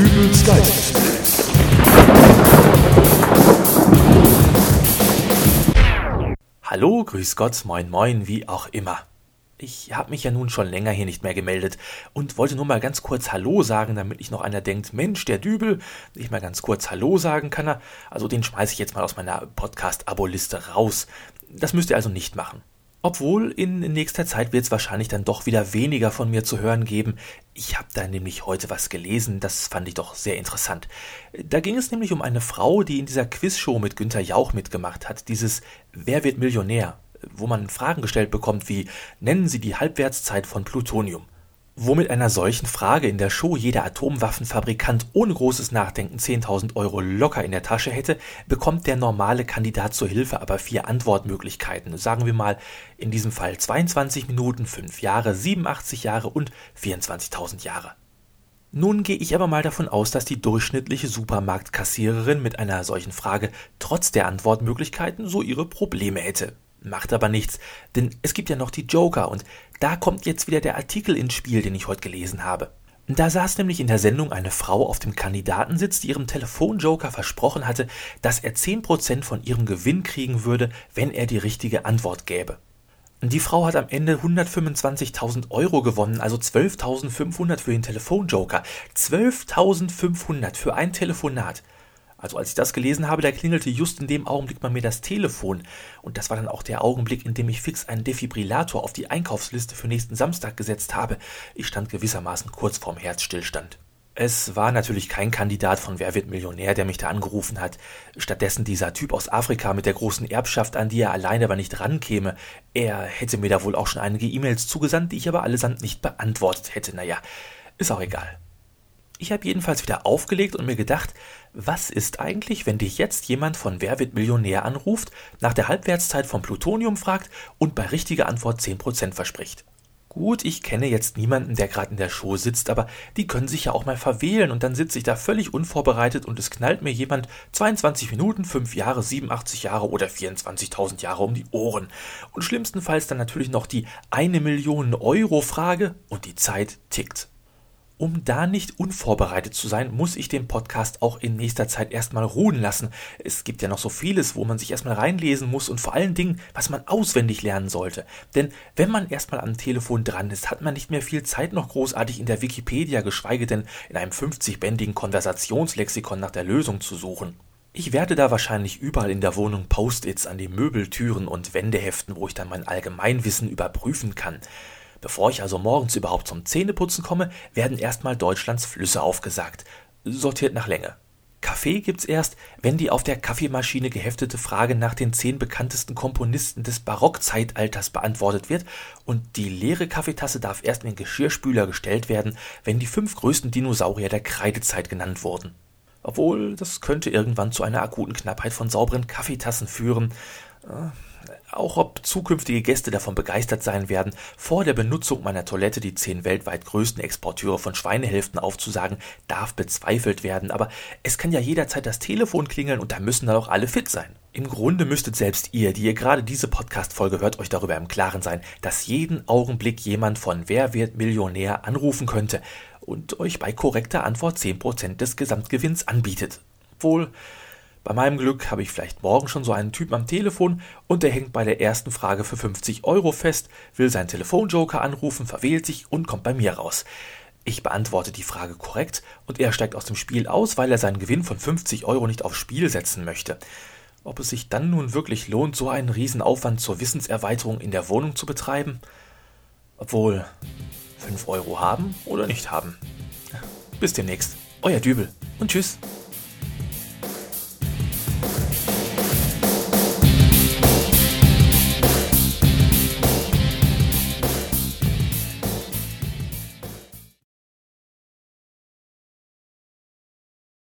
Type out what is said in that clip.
Geist. Hallo, grüß Gott, moin moin, wie auch immer. Ich habe mich ja nun schon länger hier nicht mehr gemeldet und wollte nur mal ganz kurz Hallo sagen, damit nicht noch einer denkt, Mensch, der Dübel, nicht mal ganz kurz Hallo sagen kann er. Also den schmeiße ich jetzt mal aus meiner Podcast-Abo-Liste raus. Das müsst ihr also nicht machen. Obwohl in nächster Zeit wird es wahrscheinlich dann doch wieder weniger von mir zu hören geben. Ich habe da nämlich heute was gelesen, das fand ich doch sehr interessant. Da ging es nämlich um eine Frau, die in dieser Quizshow mit Günter Jauch mitgemacht hat, dieses Wer wird Millionär, wo man Fragen gestellt bekommt wie Nennen Sie die Halbwertszeit von Plutonium. Wo mit einer solchen Frage in der Show jeder Atomwaffenfabrikant ohne großes Nachdenken 10.000 Euro locker in der Tasche hätte, bekommt der normale Kandidat zur Hilfe aber vier Antwortmöglichkeiten. Sagen wir mal in diesem Fall 22 Minuten, 5 Jahre, 87 Jahre und 24.000 Jahre. Nun gehe ich aber mal davon aus, dass die durchschnittliche Supermarktkassiererin mit einer solchen Frage trotz der Antwortmöglichkeiten so ihre Probleme hätte. Macht aber nichts, denn es gibt ja noch die Joker und da kommt jetzt wieder der Artikel ins Spiel, den ich heute gelesen habe. Da saß nämlich in der Sendung eine Frau auf dem Kandidatensitz, die ihrem Telefonjoker versprochen hatte, dass er 10% von ihrem Gewinn kriegen würde, wenn er die richtige Antwort gäbe. Die Frau hat am Ende 125.000 Euro gewonnen, also 12.500 für den Telefonjoker. 12.500 für ein Telefonat. Also als ich das gelesen habe, da klingelte just in dem Augenblick bei mir das Telefon. Und das war dann auch der Augenblick, in dem ich fix einen Defibrillator auf die Einkaufsliste für nächsten Samstag gesetzt habe. Ich stand gewissermaßen kurz vorm Herzstillstand. Es war natürlich kein Kandidat von Wer wird Millionär, der mich da angerufen hat. Stattdessen dieser Typ aus Afrika mit der großen Erbschaft, an die er alleine aber nicht rankäme. Er hätte mir da wohl auch schon einige E-Mails zugesandt, die ich aber allesamt nicht beantwortet hätte. Naja, ist auch egal. Ich habe jedenfalls wieder aufgelegt und mir gedacht, was ist eigentlich, wenn dich jetzt jemand von Wer wird Millionär anruft, nach der Halbwertszeit von Plutonium fragt und bei richtiger Antwort 10% verspricht? Gut, ich kenne jetzt niemanden, der gerade in der Show sitzt, aber die können sich ja auch mal verwählen und dann sitze ich da völlig unvorbereitet und es knallt mir jemand 22 Minuten, 5 Jahre, 87 Jahre oder 24.000 Jahre um die Ohren. Und schlimmstenfalls dann natürlich noch die eine Million Euro Frage und die Zeit tickt. Um da nicht unvorbereitet zu sein, muss ich den Podcast auch in nächster Zeit erstmal ruhen lassen. Es gibt ja noch so vieles, wo man sich erstmal reinlesen muss und vor allen Dingen, was man auswendig lernen sollte. Denn wenn man erstmal am Telefon dran ist, hat man nicht mehr viel Zeit noch großartig in der Wikipedia, geschweige denn in einem 50-bändigen Konversationslexikon nach der Lösung zu suchen. Ich werde da wahrscheinlich überall in der Wohnung Post-its an die Möbeltüren und Wände heften, wo ich dann mein Allgemeinwissen überprüfen kann. Bevor ich also morgens überhaupt zum Zähneputzen komme, werden erstmal Deutschlands Flüsse aufgesagt, sortiert nach Länge. Kaffee gibt's erst, wenn die auf der Kaffeemaschine geheftete Frage nach den zehn bekanntesten Komponisten des Barockzeitalters beantwortet wird und die leere Kaffeetasse darf erst in den Geschirrspüler gestellt werden, wenn die fünf größten Dinosaurier der Kreidezeit genannt wurden. Obwohl, das könnte irgendwann zu einer akuten Knappheit von sauberen Kaffeetassen führen. Auch ob zukünftige Gäste davon begeistert sein werden, vor der Benutzung meiner Toilette die zehn weltweit größten Exporteure von Schweinehälften aufzusagen, darf bezweifelt werden, aber es kann ja jederzeit das Telefon klingeln und da müssen dann auch alle fit sein. Im Grunde müsstet selbst ihr, die ihr gerade diese Podcast-Folge hört, euch darüber im Klaren sein, dass jeden Augenblick jemand von Wer wird Millionär anrufen könnte und euch bei korrekter Antwort 10% des Gesamtgewinns anbietet. Wohl, bei meinem Glück habe ich vielleicht morgen schon so einen Typen am Telefon und der hängt bei der ersten Frage für 50 Euro fest, will seinen Telefonjoker anrufen, verwählt sich und kommt bei mir raus. Ich beantworte die Frage korrekt und er steigt aus dem Spiel aus, weil er seinen Gewinn von 50 Euro nicht aufs Spiel setzen möchte. Ob es sich dann nun wirklich lohnt, so einen Riesenaufwand zur Wissenserweiterung in der Wohnung zu betreiben? Obwohl, 5 Euro haben oder nicht haben? Bis demnächst. Euer Dübel und tschüss.